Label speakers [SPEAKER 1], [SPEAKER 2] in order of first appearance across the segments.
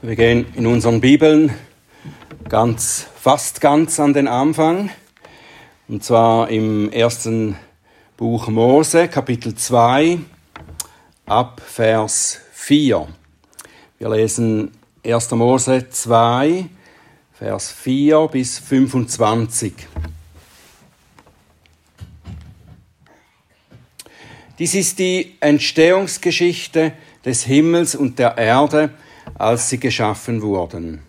[SPEAKER 1] Wir gehen in unseren Bibeln ganz, fast ganz an den Anfang. Und zwar im ersten Buch Mose, Kapitel 2, ab Vers 4. Wir lesen 1. Mose 2, Vers 4 bis 25. Dies ist die Entstehungsgeschichte des Himmels und der Erde, als sie geschaffen wurden.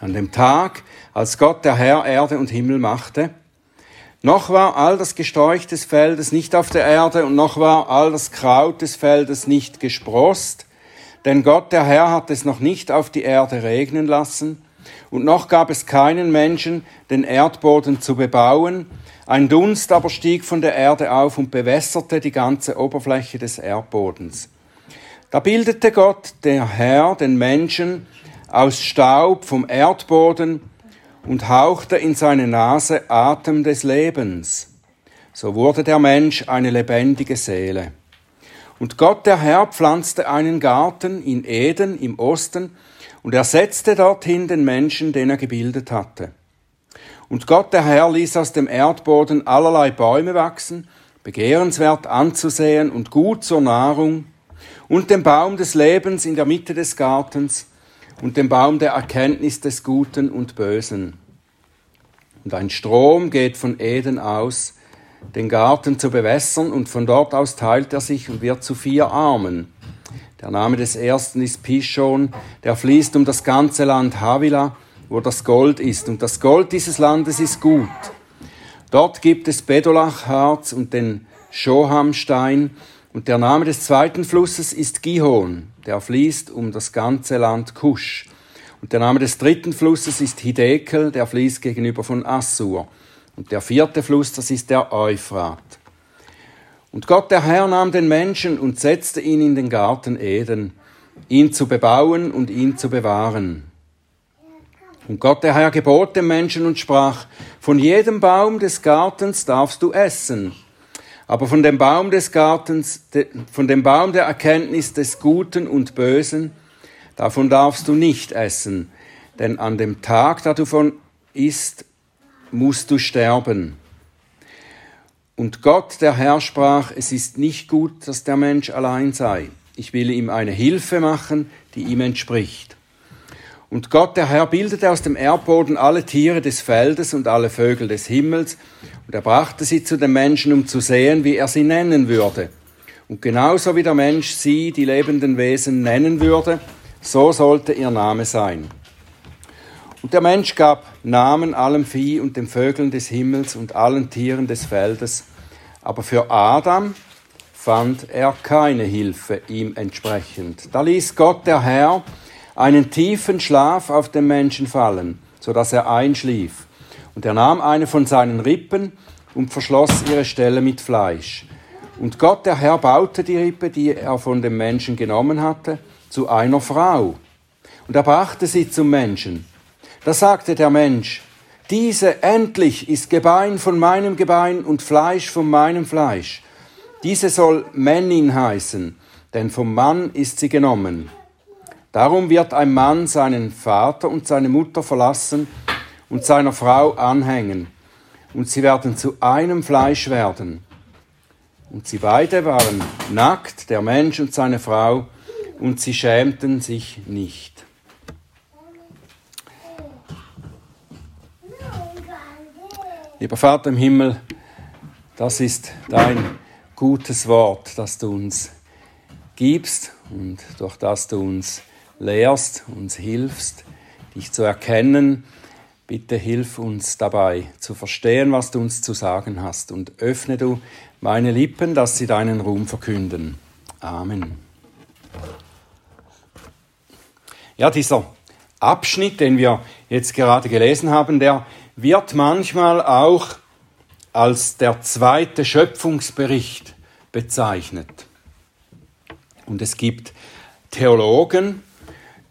[SPEAKER 1] An dem Tag, als Gott der Herr Erde und Himmel machte, noch war all das Gesträuch des Feldes nicht auf der Erde und noch war all das Kraut des Feldes nicht gesprost, denn Gott der Herr hat es noch nicht auf die Erde regnen lassen, und noch gab es keinen Menschen, den Erdboden zu bebauen, ein Dunst aber stieg von der Erde auf und bewässerte die ganze Oberfläche des Erdbodens. Da bildete Gott, der Herr, den Menschen aus Staub vom Erdboden und hauchte in seine Nase Atem des Lebens. So wurde der Mensch eine lebendige Seele. Und Gott, der Herr, pflanzte einen Garten in Eden im Osten und er setzte dorthin den Menschen, den er gebildet hatte. Und Gott, der Herr, ließ aus dem Erdboden allerlei Bäume wachsen, begehrenswert anzusehen und gut zur Nahrung, und den Baum des Lebens in der Mitte des Gartens und den Baum der Erkenntnis des Guten und Bösen. Und ein Strom geht von Eden aus, den Garten zu bewässern, und von dort aus teilt er sich und wird zu vier Armen. Der Name des ersten ist Pishon, der fließt um das ganze Land Havila, wo das Gold ist, und das Gold dieses Landes ist gut. Dort gibt es Bedolachharz und den Shohamstein, und der Name des zweiten Flusses ist Gihon, der fließt um das ganze Land Kusch. Und der Name des dritten Flusses ist Hidekel, der fließt gegenüber von Assur. Und der vierte Fluss, das ist der Euphrat. Und Gott der Herr nahm den Menschen und setzte ihn in den Garten Eden, ihn zu bebauen und ihn zu bewahren. Und Gott der Herr gebot dem Menschen und sprach, von jedem Baum des Gartens darfst du essen, aber von dem Baum des Gartens, von dem Baum der Erkenntnis des Guten und Bösen, davon darfst du nicht essen, denn an dem Tag, da du von isst, musst du sterben. Und Gott, der Herr, sprach, es ist nicht gut, dass der Mensch allein sei. Ich will ihm eine Hilfe machen, die ihm entspricht. Und Gott, der Herr, bildete aus dem Erdboden alle Tiere des Feldes und alle Vögel des Himmels, und er brachte sie zu den Menschen, um zu sehen, wie er sie nennen würde. Und genauso wie der Mensch sie, die lebenden Wesen, nennen würde, so sollte ihr Name sein. Und der Mensch gab Namen allem Vieh und den Vögeln des Himmels und allen Tieren des Feldes, aber für Adam fand er keine Hilfe ihm entsprechend. Da ließ Gott der Herr einen tiefen Schlaf auf den Menschen fallen, so dass er einschlief. Und er nahm eine von seinen Rippen und verschloss ihre Stelle mit Fleisch. Und Gott, der Herr, baute die Rippe, die er von dem Menschen genommen hatte, zu einer Frau. Und er brachte sie zum Menschen. Da sagte der Mensch, diese endlich ist Gebein von meinem Gebein und Fleisch von meinem Fleisch. Diese soll Männin heißen, denn vom Mann ist sie genommen. Darum wird ein Mann seinen Vater und seine Mutter verlassen und seiner Frau anhängen, und sie werden zu einem Fleisch werden. Und sie beide waren nackt, der Mensch und seine Frau, und sie schämten sich nicht. Lieber Vater im Himmel, das ist dein gutes Wort, das du uns gibst und durch das du uns lehrst, uns hilfst, dich zu erkennen. Bitte hilf uns dabei zu verstehen, was du uns zu sagen hast und öffne du meine Lippen, dass sie deinen Ruhm verkünden. Amen. Ja, dieser Abschnitt, den wir jetzt gerade gelesen haben, der wird manchmal auch als der zweite Schöpfungsbericht bezeichnet. Und es gibt Theologen,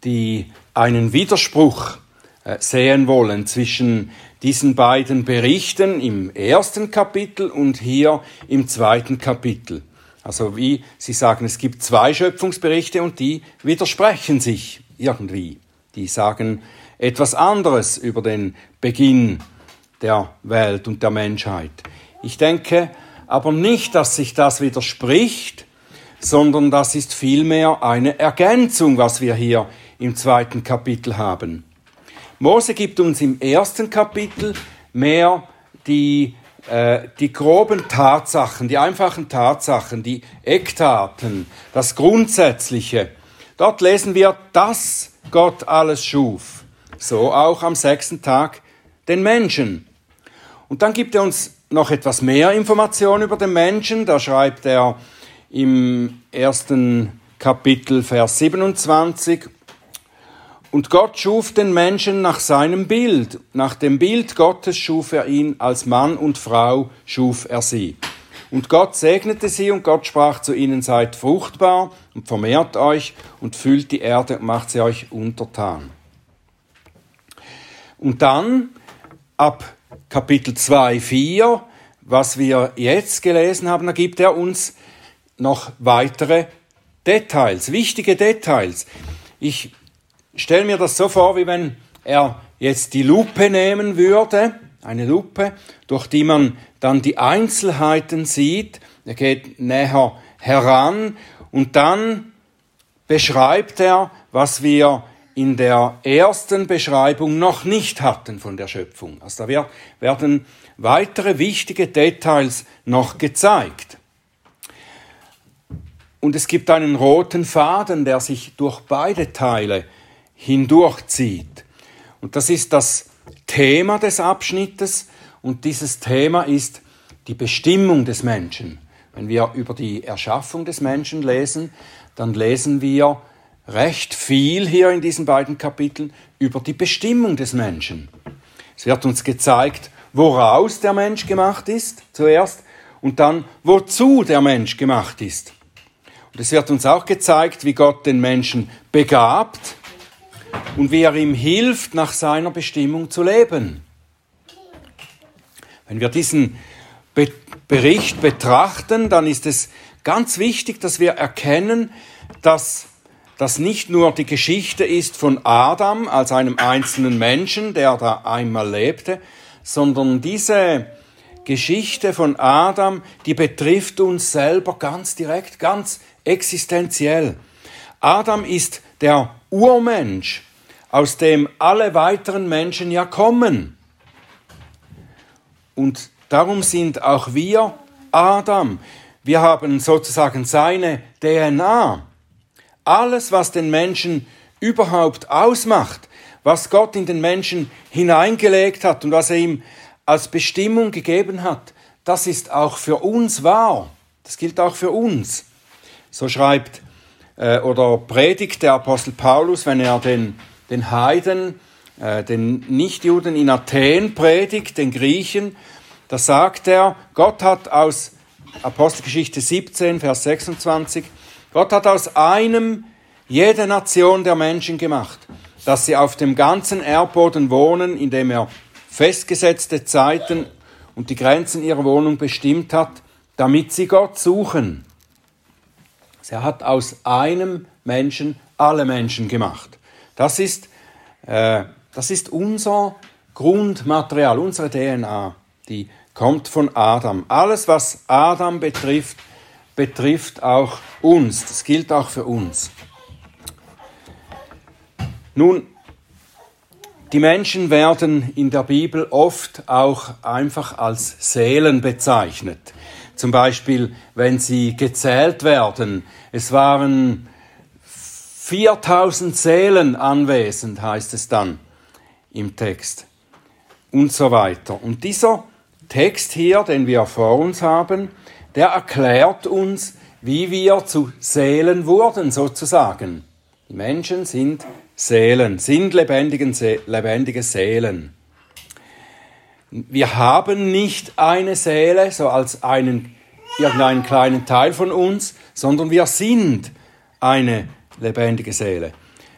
[SPEAKER 1] die einen Widerspruch äh, sehen wollen zwischen diesen beiden Berichten im ersten Kapitel und hier im zweiten Kapitel. Also wie Sie sagen, es gibt zwei Schöpfungsberichte und die widersprechen sich irgendwie. Die sagen etwas anderes über den Beginn der Welt und der Menschheit. Ich denke aber nicht, dass sich das widerspricht, sondern das ist vielmehr eine Ergänzung, was wir hier im zweiten Kapitel haben. Mose gibt uns im ersten Kapitel mehr die, äh, die groben Tatsachen, die einfachen Tatsachen, die Eckdaten, das Grundsätzliche. Dort lesen wir, dass Gott alles schuf. So auch am sechsten Tag den Menschen. Und dann gibt er uns noch etwas mehr Informationen über den Menschen. Da schreibt er im ersten Kapitel Vers 27, und Gott schuf den Menschen nach seinem Bild. Nach dem Bild Gottes schuf er ihn, als Mann und Frau schuf er sie. Und Gott segnete sie und Gott sprach zu ihnen, seid fruchtbar und vermehrt euch und füllt die Erde und macht sie euch untertan. Und dann ab Kapitel 2, 4, was wir jetzt gelesen haben, da gibt er uns noch weitere Details, wichtige Details. Ich stelle mir das so vor, wie wenn er jetzt die Lupe nehmen würde, eine Lupe, durch die man dann die Einzelheiten sieht. Er geht näher heran und dann beschreibt er, was wir in der ersten Beschreibung noch nicht hatten von der Schöpfung. Also da werden weitere wichtige Details noch gezeigt. Und es gibt einen roten Faden, der sich durch beide Teile hindurchzieht. Und das ist das Thema des Abschnittes und dieses Thema ist die Bestimmung des Menschen. Wenn wir über die Erschaffung des Menschen lesen, dann lesen wir recht viel hier in diesen beiden Kapiteln über die Bestimmung des Menschen. Es wird uns gezeigt, woraus der Mensch gemacht ist zuerst und dann wozu der Mensch gemacht ist. Und es wird uns auch gezeigt, wie Gott den Menschen begabt und wie er ihm hilft, nach seiner Bestimmung zu leben. Wenn wir diesen Be Bericht betrachten, dann ist es ganz wichtig, dass wir erkennen, dass das nicht nur die Geschichte ist von Adam als einem einzelnen Menschen, der da einmal lebte, sondern diese Geschichte von Adam, die betrifft uns selber ganz direkt, ganz existenziell. Adam ist der Urmensch, aus dem alle weiteren Menschen ja kommen. Und darum sind auch wir Adam. Wir haben sozusagen seine DNA. Alles, was den Menschen überhaupt ausmacht, was Gott in den Menschen hineingelegt hat und was er ihm als Bestimmung gegeben hat, das ist auch für uns wahr. Das gilt auch für uns. So schreibt äh, oder predigt der Apostel Paulus, wenn er den, den Heiden, äh, den Nichtjuden in Athen predigt, den Griechen, da sagt er, Gott hat aus Apostelgeschichte 17, Vers 26, Gott hat aus einem jede Nation der Menschen gemacht, dass sie auf dem ganzen Erdboden wohnen, indem er festgesetzte Zeiten und die Grenzen ihrer Wohnung bestimmt hat, damit sie Gott suchen. Er hat aus einem Menschen alle Menschen gemacht. Das ist, äh, das ist unser Grundmaterial, unsere DNA. Die kommt von Adam. Alles, was Adam betrifft, betrifft auch uns. Das gilt auch für uns. Nun, die Menschen werden in der Bibel oft auch einfach als Seelen bezeichnet. Zum Beispiel, wenn sie gezählt werden. Es waren 4000 Seelen anwesend, heißt es dann im Text. Und so weiter. Und dieser Text hier, den wir vor uns haben, der erklärt uns, wie wir zu Seelen wurden, sozusagen. Die Menschen sind Seelen, sind lebendige Seelen. Wir haben nicht eine Seele, so als einen, irgendeinen kleinen Teil von uns, sondern wir sind eine lebendige Seele.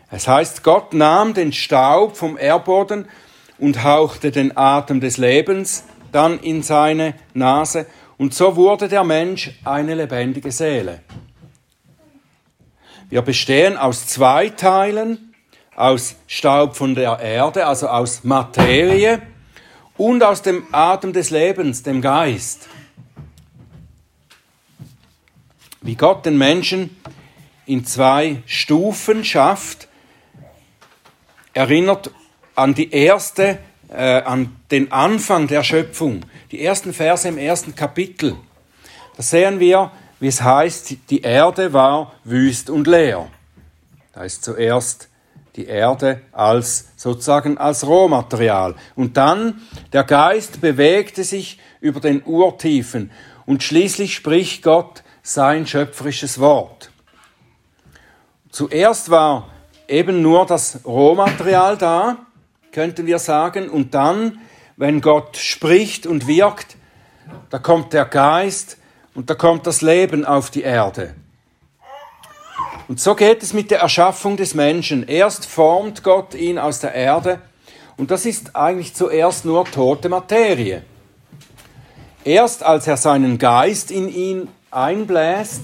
[SPEAKER 1] Es heißt, Gott nahm den Staub vom Erdboden und hauchte den Atem des Lebens dann in seine Nase und so wurde der Mensch eine lebendige Seele. Wir bestehen aus zwei Teilen. aus Staub von der Erde, also aus Materie und aus dem Atem des Lebens, dem Geist. Wie Gott den Menschen in zwei Stufen schafft, erinnert an die erste, äh, an den Anfang der Schöpfung, die ersten Verse im ersten Kapitel. Da sehen wir, wie es heißt, die Erde war wüst und leer. Da ist zuerst die Erde als sozusagen als Rohmaterial. Und dann der Geist bewegte sich über den Urtiefen und schließlich spricht Gott sein schöpferisches Wort. Zuerst war eben nur das Rohmaterial da, könnten wir sagen, und dann, wenn Gott spricht und wirkt, da kommt der Geist und da kommt das Leben auf die Erde. Und so geht es mit der Erschaffung des Menschen. Erst formt Gott ihn aus der Erde und das ist eigentlich zuerst nur tote Materie. Erst als er seinen Geist in ihn einbläst,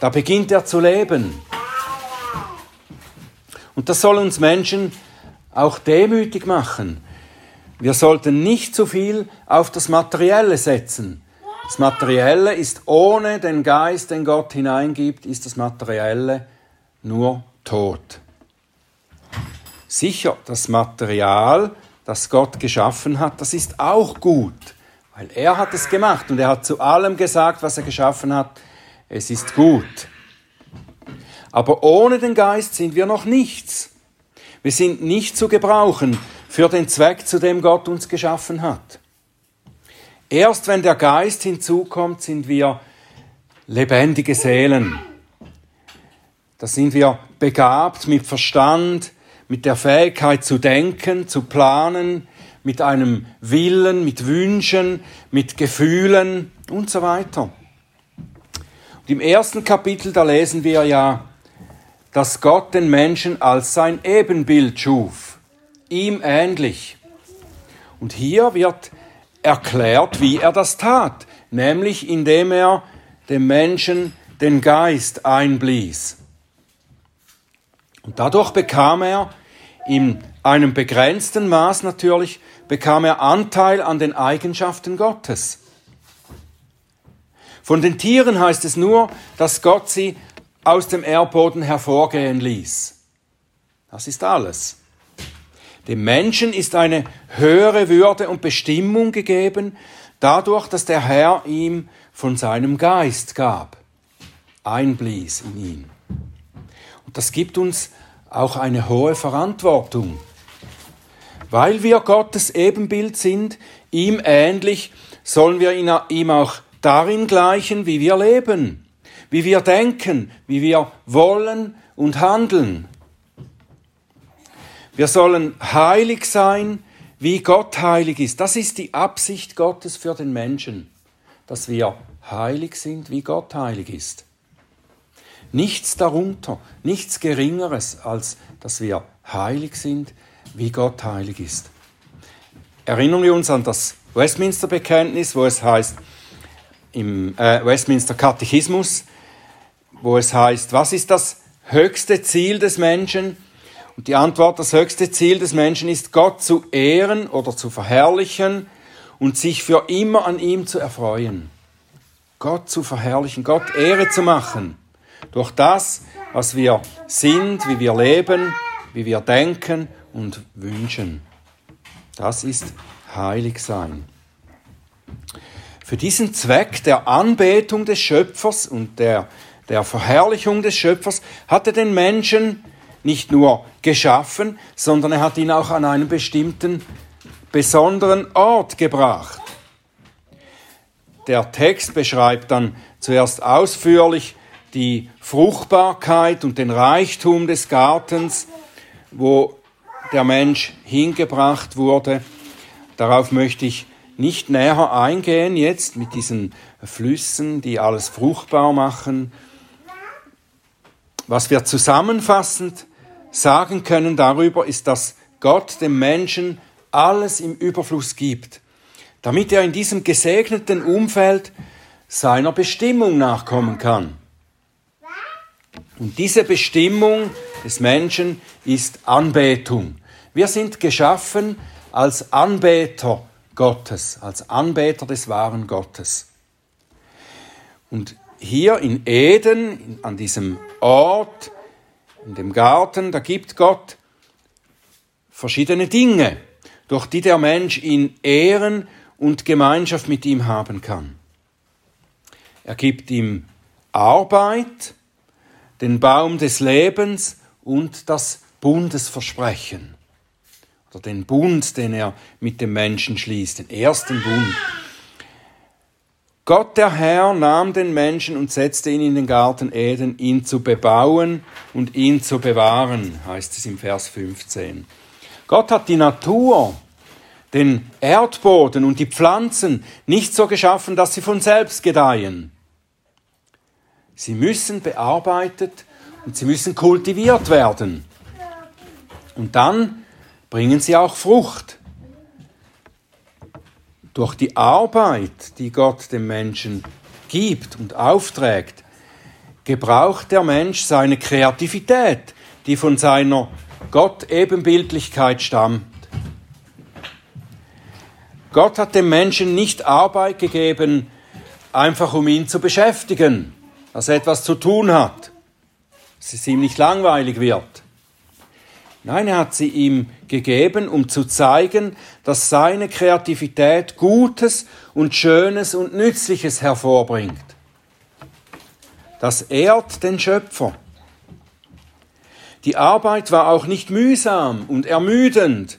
[SPEAKER 1] da beginnt er zu leben. Und das soll uns Menschen auch demütig machen. Wir sollten nicht zu viel auf das Materielle setzen. Das Materielle ist ohne den Geist, den Gott hineingibt, ist das Materielle nur tot. Sicher, das Material, das Gott geschaffen hat, das ist auch gut, weil er hat es gemacht und er hat zu allem gesagt, was er geschaffen hat, es ist gut. Aber ohne den Geist sind wir noch nichts. Wir sind nicht zu gebrauchen für den Zweck, zu dem Gott uns geschaffen hat. Erst wenn der Geist hinzukommt, sind wir lebendige Seelen. Da sind wir begabt mit Verstand, mit der Fähigkeit zu denken, zu planen, mit einem Willen, mit Wünschen, mit Gefühlen und so weiter. Und im ersten Kapitel, da lesen wir ja, dass Gott den Menschen als sein Ebenbild schuf, ihm ähnlich. Und hier wird erklärt, wie er das tat, nämlich indem er dem Menschen den Geist einblies. Und dadurch bekam er in einem begrenzten Maß natürlich, bekam er Anteil an den Eigenschaften Gottes. Von den Tieren heißt es nur, dass Gott sie aus dem Erdboden hervorgehen ließ. Das ist alles. Dem Menschen ist eine höhere Würde und Bestimmung gegeben, dadurch, dass der Herr ihm von seinem Geist gab, einblies in ihn. Und das gibt uns auch eine hohe Verantwortung. Weil wir Gottes Ebenbild sind, ihm ähnlich, sollen wir ihm auch darin gleichen, wie wir leben, wie wir denken, wie wir wollen und handeln. Wir sollen heilig sein, wie Gott heilig ist. Das ist die Absicht Gottes für den Menschen, dass wir heilig sind, wie Gott heilig ist. Nichts darunter, nichts Geringeres, als dass wir heilig sind, wie Gott heilig ist. Erinnern wir uns an das Westminster-Bekenntnis, wo es heißt, im äh, Westminster Katechismus, wo es heißt, was ist das höchste Ziel des Menschen? Und die Antwort, das höchste Ziel des Menschen ist, Gott zu ehren oder zu verherrlichen und sich für immer an ihm zu erfreuen. Gott zu verherrlichen, Gott Ehre zu machen. Durch das, was wir sind, wie wir leben, wie wir denken und wünschen. Das ist heilig sein. Für diesen Zweck der Anbetung des Schöpfers und der, der Verherrlichung des Schöpfers hat er den Menschen nicht nur geschaffen, sondern er hat ihn auch an einen bestimmten, besonderen Ort gebracht. Der Text beschreibt dann zuerst ausführlich die Fruchtbarkeit und den Reichtum des Gartens, wo der Mensch hingebracht wurde. Darauf möchte ich nicht näher eingehen jetzt mit diesen Flüssen, die alles fruchtbar machen. Was wir zusammenfassend sagen können darüber, ist, dass Gott dem Menschen alles im Überfluss gibt, damit er in diesem gesegneten Umfeld seiner Bestimmung nachkommen kann. Und diese Bestimmung des Menschen ist Anbetung. Wir sind geschaffen als Anbeter Gottes, als Anbeter des wahren Gottes. Und hier in Eden, an diesem Ort, in dem Garten, da gibt Gott verschiedene Dinge, durch die der Mensch ihn ehren und Gemeinschaft mit ihm haben kann. Er gibt ihm Arbeit, den Baum des Lebens und das Bundesversprechen. Oder den Bund, den er mit dem Menschen schließt, den ersten Bund. Gott der Herr nahm den Menschen und setzte ihn in den Garten Eden, ihn zu bebauen und ihn zu bewahren, heißt es im Vers 15. Gott hat die Natur, den Erdboden und die Pflanzen nicht so geschaffen, dass sie von selbst gedeihen. Sie müssen bearbeitet und sie müssen kultiviert werden. Und dann bringen sie auch Frucht durch die Arbeit, die Gott dem Menschen gibt und aufträgt, gebraucht der Mensch seine Kreativität, die von seiner Gott-Ebenbildlichkeit stammt. Gott hat dem Menschen nicht Arbeit gegeben, einfach um ihn zu beschäftigen, dass er etwas zu tun hat, dass es ihm nicht langweilig wird. Nein, er hat sie ihm gegeben, um zu zeigen, dass seine Kreativität Gutes und Schönes und Nützliches hervorbringt. Das ehrt den Schöpfer. Die Arbeit war auch nicht mühsam und ermüdend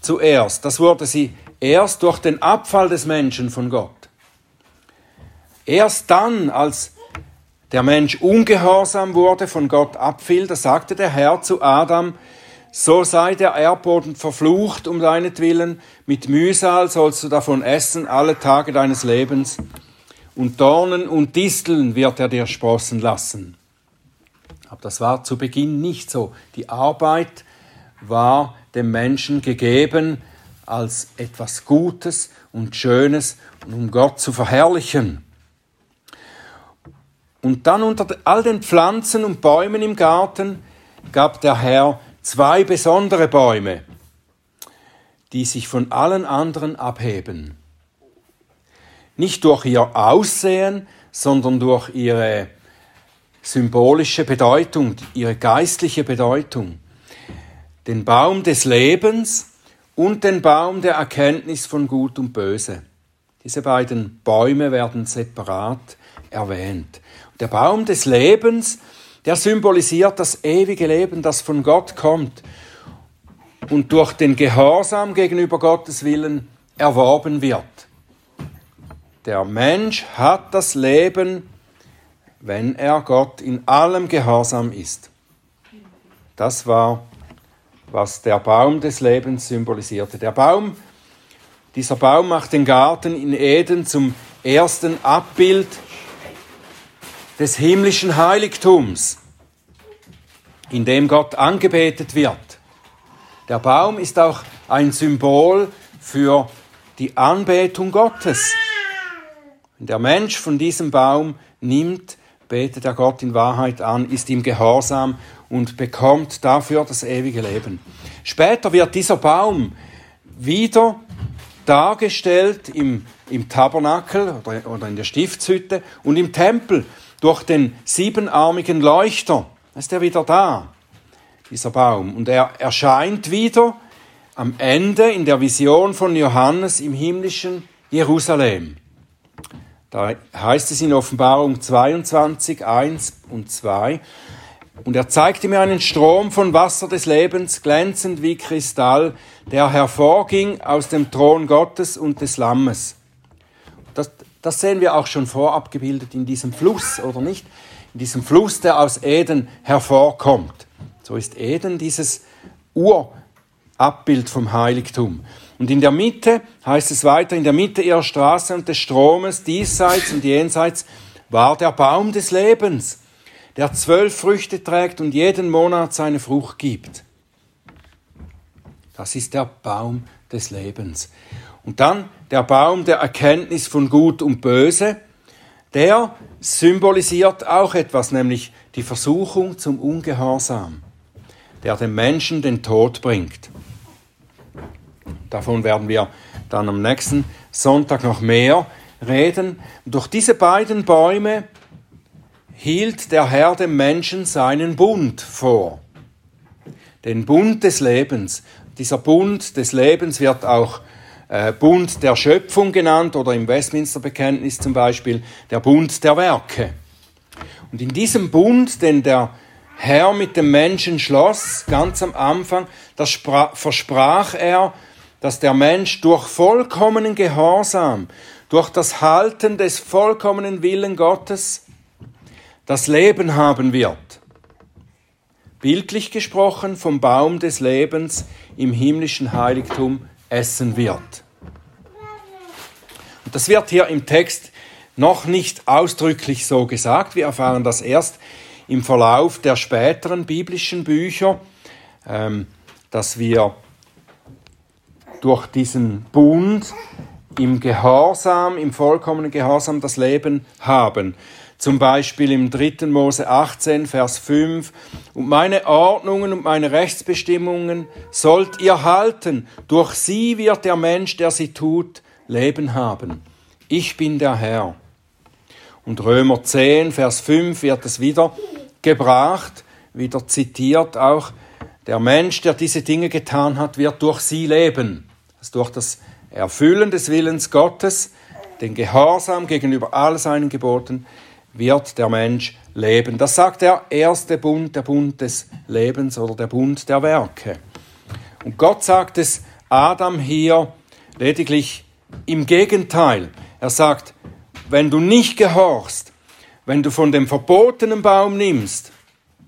[SPEAKER 1] zuerst. Das wurde sie erst durch den Abfall des Menschen von Gott. Erst dann, als der Mensch ungehorsam wurde, von Gott abfiel, da sagte der Herr zu Adam, so sei der Erdboden verflucht um deinetwillen, mit Mühsal sollst du davon essen alle Tage deines Lebens, und Dornen und Disteln wird er dir sprossen lassen. Aber das war zu Beginn nicht so. Die Arbeit war dem Menschen gegeben als etwas Gutes und Schönes, um Gott zu verherrlichen. Und dann unter all den Pflanzen und Bäumen im Garten gab der Herr zwei besondere Bäume, die sich von allen anderen abheben. Nicht durch ihr Aussehen, sondern durch ihre symbolische Bedeutung, ihre geistliche Bedeutung. Den Baum des Lebens und den Baum der Erkenntnis von Gut und Böse. Diese beiden Bäume werden separat erwähnt. Der Baum des Lebens, der symbolisiert das ewige Leben, das von Gott kommt und durch den Gehorsam gegenüber Gottes Willen erworben wird. Der Mensch hat das Leben, wenn er Gott in allem Gehorsam ist. Das war, was der Baum des Lebens symbolisierte. Der Baum, dieser Baum macht den Garten in Eden zum ersten Abbild des himmlischen Heiligtums, in dem Gott angebetet wird. Der Baum ist auch ein Symbol für die Anbetung Gottes. Wenn der Mensch von diesem Baum nimmt, betet er Gott in Wahrheit an, ist ihm gehorsam und bekommt dafür das ewige Leben. Später wird dieser Baum wieder dargestellt im, im Tabernakel oder, oder in der Stiftshütte und im Tempel durch den siebenarmigen Leuchter. Da ist er wieder da, dieser Baum. Und er erscheint wieder am Ende in der Vision von Johannes im himmlischen Jerusalem. Da heißt es in Offenbarung 22, 1 und 2, und er zeigte mir einen Strom von Wasser des Lebens, glänzend wie Kristall, der hervorging aus dem Thron Gottes und des Lammes. Das, das sehen wir auch schon vorab gebildet in diesem Fluss, oder nicht? In diesem Fluss, der aus Eden hervorkommt. So ist Eden dieses Urabbild vom Heiligtum. Und in der Mitte, heißt es weiter, in der Mitte ihrer Straße und des Stromes, diesseits und jenseits, war der Baum des Lebens, der zwölf Früchte trägt und jeden Monat seine Frucht gibt. Das ist der Baum des Lebens. Und dann der Baum der Erkenntnis von Gut und Böse, der symbolisiert auch etwas, nämlich die Versuchung zum Ungehorsam, der dem Menschen den Tod bringt. Davon werden wir dann am nächsten Sonntag noch mehr reden. Durch diese beiden Bäume hielt der Herr dem Menschen seinen Bund vor. Den Bund des Lebens. Dieser Bund des Lebens wird auch äh, Bund der Schöpfung genannt oder im Westminster Bekenntnis zum Beispiel der Bund der Werke. Und in diesem Bund, den der Herr mit dem Menschen schloss, ganz am Anfang, das versprach er, dass der Mensch durch vollkommenen Gehorsam, durch das Halten des vollkommenen Willen Gottes das Leben haben wird. Bildlich gesprochen vom Baum des Lebens im himmlischen Heiligtum essen wird. Und das wird hier im Text noch nicht ausdrücklich so gesagt. Wir erfahren das erst im Verlauf der späteren biblischen Bücher, ähm, dass wir durch diesen Bund im Gehorsam, im vollkommenen Gehorsam das Leben haben. Zum Beispiel im 3. Mose 18, Vers 5. Und meine Ordnungen und meine Rechtsbestimmungen sollt ihr halten. Durch sie wird der Mensch, der sie tut, Leben haben. Ich bin der Herr. Und Römer 10, Vers 5 wird es wieder gebracht, wieder zitiert auch. Der Mensch, der diese Dinge getan hat, wird durch sie leben. Also durch das Erfüllen des Willens Gottes, den Gehorsam gegenüber all seinen Geboten, wird der Mensch leben. Das sagt der erste Bund, der Bund des Lebens oder der Bund der Werke. Und Gott sagt es Adam hier lediglich im Gegenteil. Er sagt, wenn du nicht gehorchst, wenn du von dem verbotenen Baum nimmst,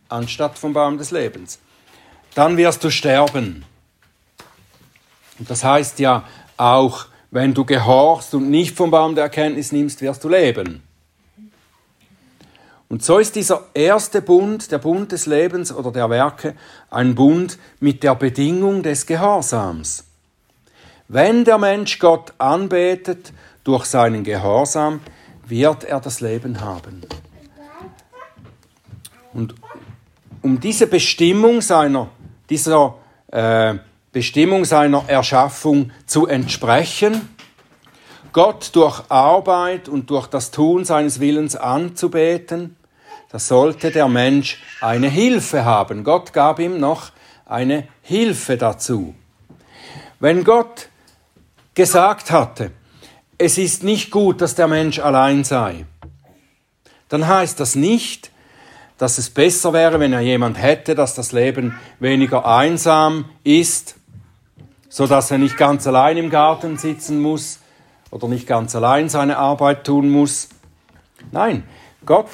[SPEAKER 1] anstatt vom Baum des Lebens, dann wirst du sterben. Und das heißt ja auch, wenn du gehorchst und nicht vom Baum der Erkenntnis nimmst, wirst du leben. Und so ist dieser erste Bund, der Bund des Lebens oder der Werke, ein Bund mit der Bedingung des Gehorsams. Wenn der Mensch Gott anbetet durch seinen Gehorsam, wird er das Leben haben. Und um diese Bestimmung seiner, dieser äh, Bestimmung seiner Erschaffung zu entsprechen, Gott durch Arbeit und durch das Tun seines Willens anzubeten, da sollte der Mensch eine Hilfe haben. Gott gab ihm noch eine Hilfe dazu. Wenn Gott gesagt hatte, es ist nicht gut, dass der Mensch allein sei, dann heißt das nicht, dass es besser wäre, wenn er jemand hätte, dass das Leben weniger einsam ist, so dass er nicht ganz allein im Garten sitzen muss oder nicht ganz allein seine Arbeit tun muss. Nein, Gott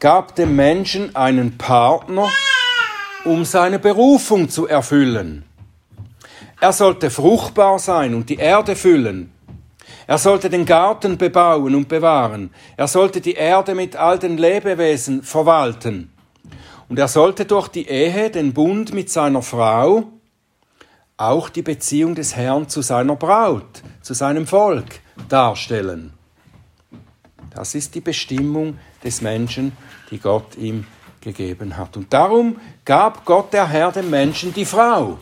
[SPEAKER 1] gab dem Menschen einen Partner, um seine Berufung zu erfüllen. Er sollte fruchtbar sein und die Erde füllen. Er sollte den Garten bebauen und bewahren. Er sollte die Erde mit all den Lebewesen verwalten. Und er sollte durch die Ehe, den Bund mit seiner Frau, auch die Beziehung des Herrn zu seiner Braut, zu seinem Volk darstellen. Das ist die Bestimmung des Menschen, die Gott ihm gegeben hat. Und darum gab Gott der Herr dem Menschen die Frau.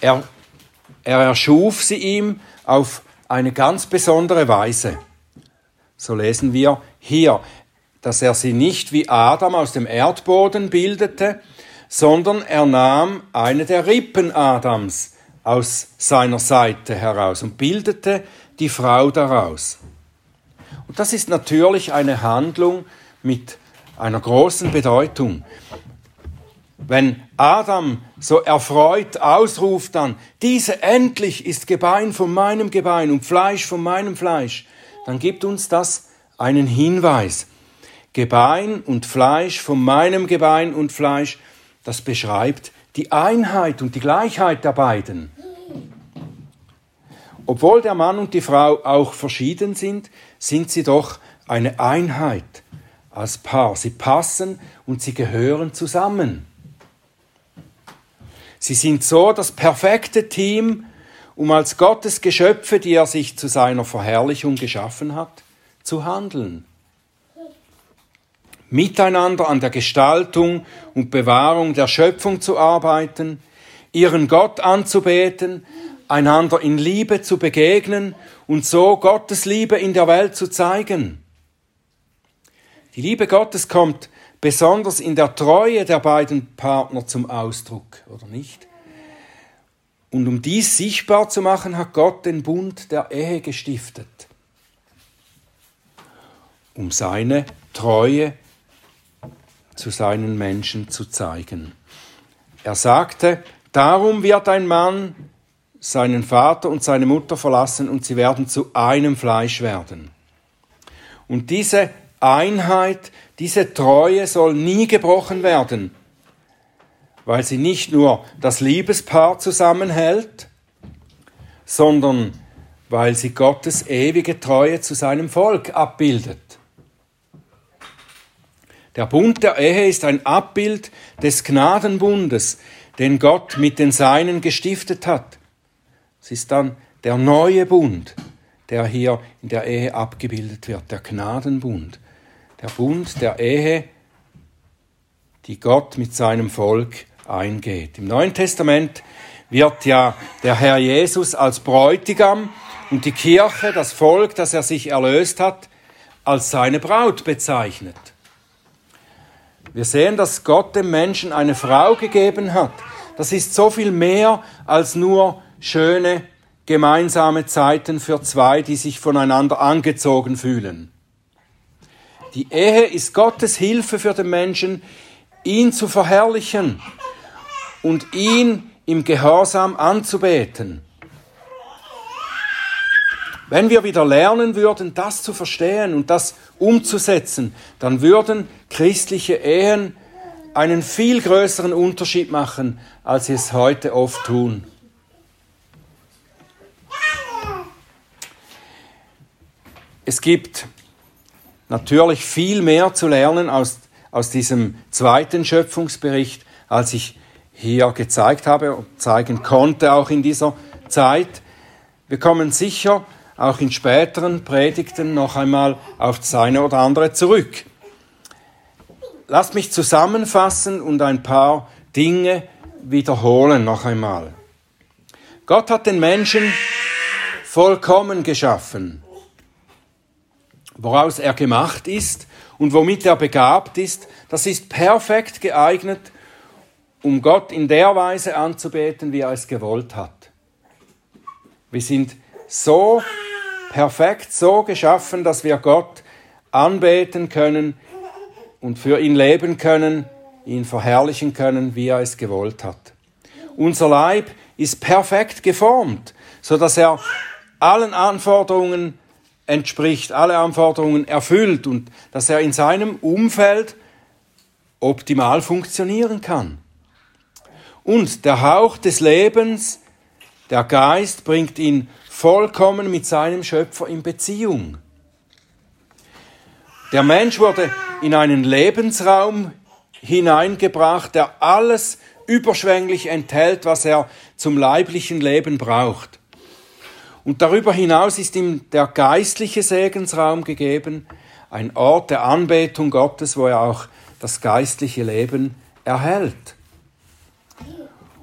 [SPEAKER 1] Er, er erschuf sie ihm auf eine ganz besondere Weise. So lesen wir hier, dass er sie nicht wie Adam aus dem Erdboden bildete, sondern er nahm eine der Rippen Adams aus seiner Seite heraus und bildete die Frau daraus. Und das ist natürlich eine Handlung mit einer großen Bedeutung. Wenn Adam so erfreut ausruft dann, diese endlich ist Gebein von meinem Gebein und Fleisch von meinem Fleisch, dann gibt uns das einen Hinweis. Gebein und Fleisch von meinem Gebein und Fleisch, das beschreibt die Einheit und die Gleichheit der beiden. Obwohl der Mann und die Frau auch verschieden sind, sind sie doch eine Einheit als Paar. Sie passen und sie gehören zusammen. Sie sind so das perfekte Team um als Gottes Geschöpfe, die er sich zu seiner Verherrlichung geschaffen hat, zu handeln. Miteinander an der Gestaltung und Bewahrung der Schöpfung zu arbeiten, ihren Gott anzubeten, einander in Liebe zu begegnen und so Gottes Liebe in der Welt zu zeigen. Die Liebe Gottes kommt besonders in der Treue der beiden Partner zum Ausdruck, oder nicht? Und um dies sichtbar zu machen, hat Gott den Bund der Ehe gestiftet, um seine Treue zu seinen Menschen zu zeigen. Er sagte, darum wird ein Mann seinen Vater und seine Mutter verlassen und sie werden zu einem Fleisch werden. Und diese Einheit, diese Treue soll nie gebrochen werden, weil sie nicht nur das Liebespaar zusammenhält, sondern weil sie Gottes ewige Treue zu seinem Volk abbildet. Der Bund der Ehe ist ein Abbild des Gnadenbundes, den Gott mit den Seinen gestiftet hat. Es ist dann der neue Bund, der hier in der Ehe abgebildet wird, der Gnadenbund. Der Bund der Ehe, die Gott mit seinem Volk eingeht. Im Neuen Testament wird ja der Herr Jesus als Bräutigam und die Kirche, das Volk, das er sich erlöst hat, als seine Braut bezeichnet. Wir sehen, dass Gott dem Menschen eine Frau gegeben hat. Das ist so viel mehr als nur schöne gemeinsame Zeiten für zwei, die sich voneinander angezogen fühlen. Die Ehe ist Gottes Hilfe für den Menschen, ihn zu verherrlichen und ihn im Gehorsam anzubeten. Wenn wir wieder lernen würden, das zu verstehen und das umzusetzen, dann würden christliche Ehen einen viel größeren Unterschied machen, als sie es heute oft tun. Es gibt natürlich viel mehr zu lernen aus, aus diesem zweiten Schöpfungsbericht, als ich hier gezeigt habe und zeigen konnte, auch in dieser Zeit. Wir kommen sicher auch in späteren Predigten noch einmal auf das eine oder andere zurück. Lasst mich zusammenfassen und ein paar Dinge wiederholen noch einmal. Gott hat den Menschen vollkommen geschaffen woraus er gemacht ist und womit er begabt ist, das ist perfekt geeignet, um Gott in der Weise anzubeten, wie er es gewollt hat. Wir sind so perfekt, so geschaffen, dass wir Gott anbeten können und für ihn leben können, ihn verherrlichen können, wie er es gewollt hat. Unser Leib ist perfekt geformt, so dass er allen Anforderungen entspricht, alle Anforderungen erfüllt und dass er in seinem Umfeld optimal funktionieren kann. Und der Hauch des Lebens, der Geist, bringt ihn vollkommen mit seinem Schöpfer in Beziehung. Der Mensch wurde in einen Lebensraum hineingebracht, der alles überschwänglich enthält, was er zum leiblichen Leben braucht. Und darüber hinaus ist ihm der geistliche Segensraum gegeben, ein Ort der Anbetung Gottes, wo er auch das geistliche Leben erhält.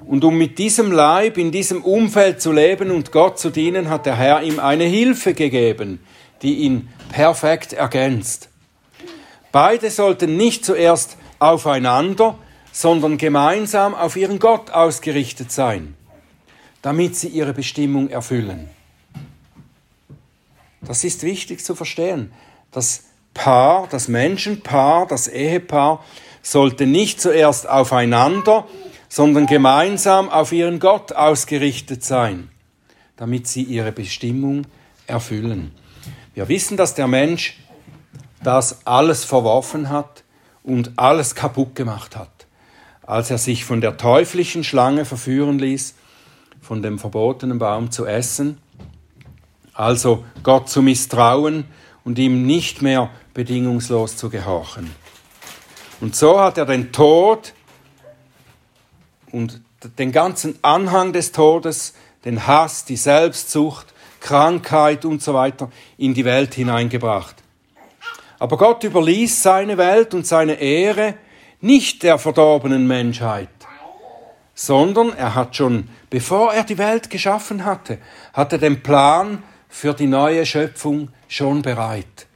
[SPEAKER 1] Und um mit diesem Leib in diesem Umfeld zu leben und Gott zu dienen, hat der Herr ihm eine Hilfe gegeben, die ihn perfekt ergänzt. Beide sollten nicht zuerst aufeinander, sondern gemeinsam auf ihren Gott ausgerichtet sein, damit sie ihre Bestimmung erfüllen. Das ist wichtig zu verstehen. Das Paar, das Menschenpaar, das Ehepaar sollte nicht zuerst aufeinander, sondern gemeinsam auf ihren Gott ausgerichtet sein, damit sie ihre Bestimmung erfüllen. Wir wissen, dass der Mensch das alles verworfen hat und alles kaputt gemacht hat, als er sich von der teuflischen Schlange verführen ließ, von dem verbotenen Baum zu essen also Gott zu misstrauen und ihm nicht mehr bedingungslos zu gehorchen. Und so hat er den Tod und den ganzen Anhang des Todes den Hass, die Selbstsucht, Krankheit und so weiter in die Welt hineingebracht. Aber Gott überließ seine Welt und seine Ehre nicht der verdorbenen Menschheit, sondern er hat schon, bevor er die Welt geschaffen hatte, hatte den Plan für die neue Schöpfung schon bereit.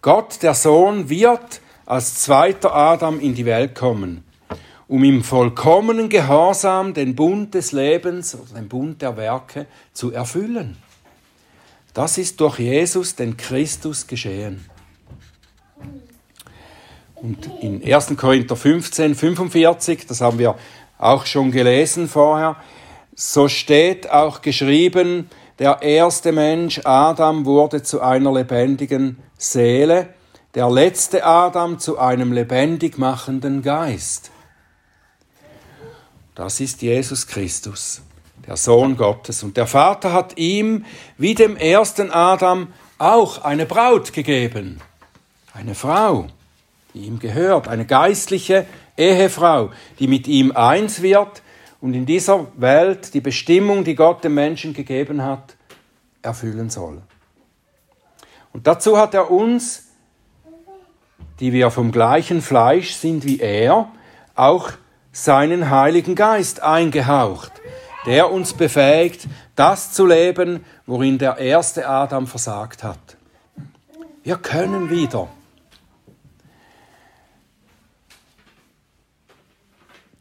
[SPEAKER 1] Gott, der Sohn, wird als zweiter Adam in die Welt kommen, um im vollkommenen Gehorsam den Bund des Lebens oder den Bund der Werke zu erfüllen. Das ist durch Jesus, den Christus, geschehen. Und in 1. Korinther 15, 45, das haben wir auch schon gelesen vorher, so steht auch geschrieben, der erste Mensch, Adam, wurde zu einer lebendigen Seele, der letzte Adam zu einem lebendig machenden Geist. Das ist Jesus Christus, der Sohn Gottes. Und der Vater hat ihm, wie dem ersten Adam, auch eine Braut gegeben, eine Frau die ihm gehört, eine geistliche Ehefrau, die mit ihm eins wird und in dieser Welt die Bestimmung, die Gott dem Menschen gegeben hat, erfüllen soll. Und dazu hat er uns, die wir vom gleichen Fleisch sind wie er, auch seinen Heiligen Geist eingehaucht, der uns befähigt, das zu leben, worin der erste Adam versagt hat. Wir können wieder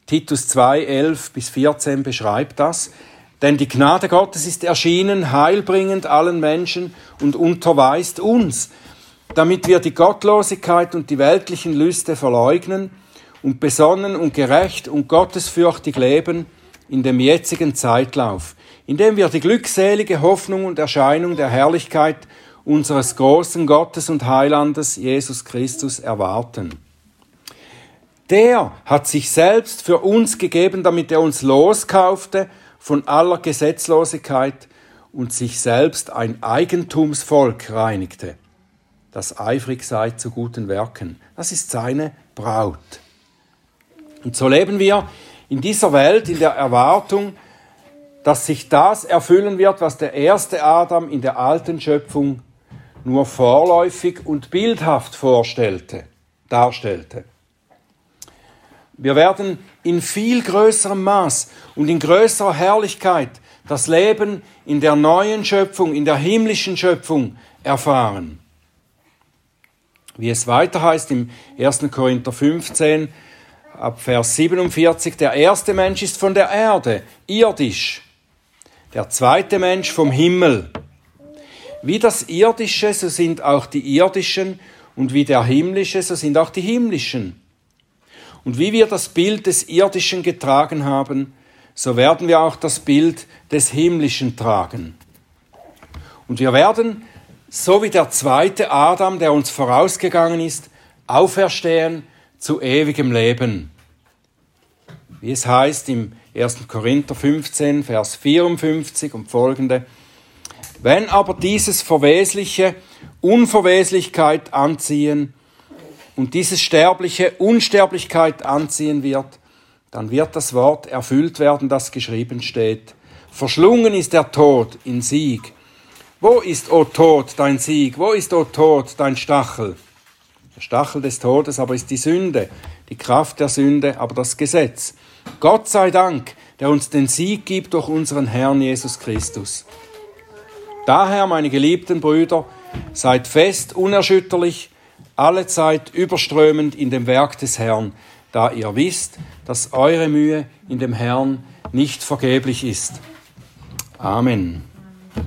[SPEAKER 1] Titus 2, 11 bis 14 beschreibt das. Denn die Gnade Gottes ist erschienen, heilbringend allen Menschen und unterweist uns, damit wir die Gottlosigkeit und die weltlichen Lüste verleugnen und besonnen und gerecht und gottesfürchtig leben in dem jetzigen Zeitlauf, indem wir die glückselige Hoffnung und Erscheinung der Herrlichkeit unseres großen Gottes und Heilandes Jesus Christus erwarten. Der hat sich selbst für uns gegeben, damit er uns loskaufte von aller Gesetzlosigkeit und sich selbst ein Eigentumsvolk reinigte, das eifrig sei zu guten Werken. Das ist seine Braut. Und so leben wir in dieser Welt in der Erwartung, dass sich das erfüllen wird, was der erste Adam in der alten Schöpfung nur vorläufig und bildhaft vorstellte, darstellte. Wir werden in viel größerem Maß und in größerer Herrlichkeit das Leben in der neuen Schöpfung, in der himmlischen Schöpfung erfahren. Wie es weiter heißt im 1. Korinther 15, ab Vers 47, der erste Mensch ist von der Erde, irdisch, der zweite Mensch vom Himmel. Wie das Irdische, so sind auch die Irdischen, und wie der Himmlische, so sind auch die Himmlischen. Und wie wir das Bild des Irdischen getragen haben, so werden wir auch das Bild des Himmlischen tragen. Und wir werden, so wie der zweite Adam, der uns vorausgegangen ist, auferstehen zu ewigem Leben. Wie es heißt im 1. Korinther 15, Vers 54 und folgende. Wenn aber dieses Verwesliche Unverweslichkeit anziehen und dieses Sterbliche Unsterblichkeit anziehen wird, dann wird das Wort erfüllt werden, das geschrieben steht. Verschlungen ist der Tod in Sieg. Wo ist, o Tod, dein Sieg? Wo ist, o Tod, dein Stachel? Der Stachel des Todes aber ist die Sünde, die Kraft der Sünde, aber das Gesetz. Gott sei Dank, der uns den Sieg gibt durch unseren Herrn Jesus Christus. Daher, meine geliebten Brüder, seid fest, unerschütterlich, alle Zeit überströmend in dem Werk des Herrn, da ihr wisst, dass eure Mühe in dem Herrn nicht vergeblich ist. Amen.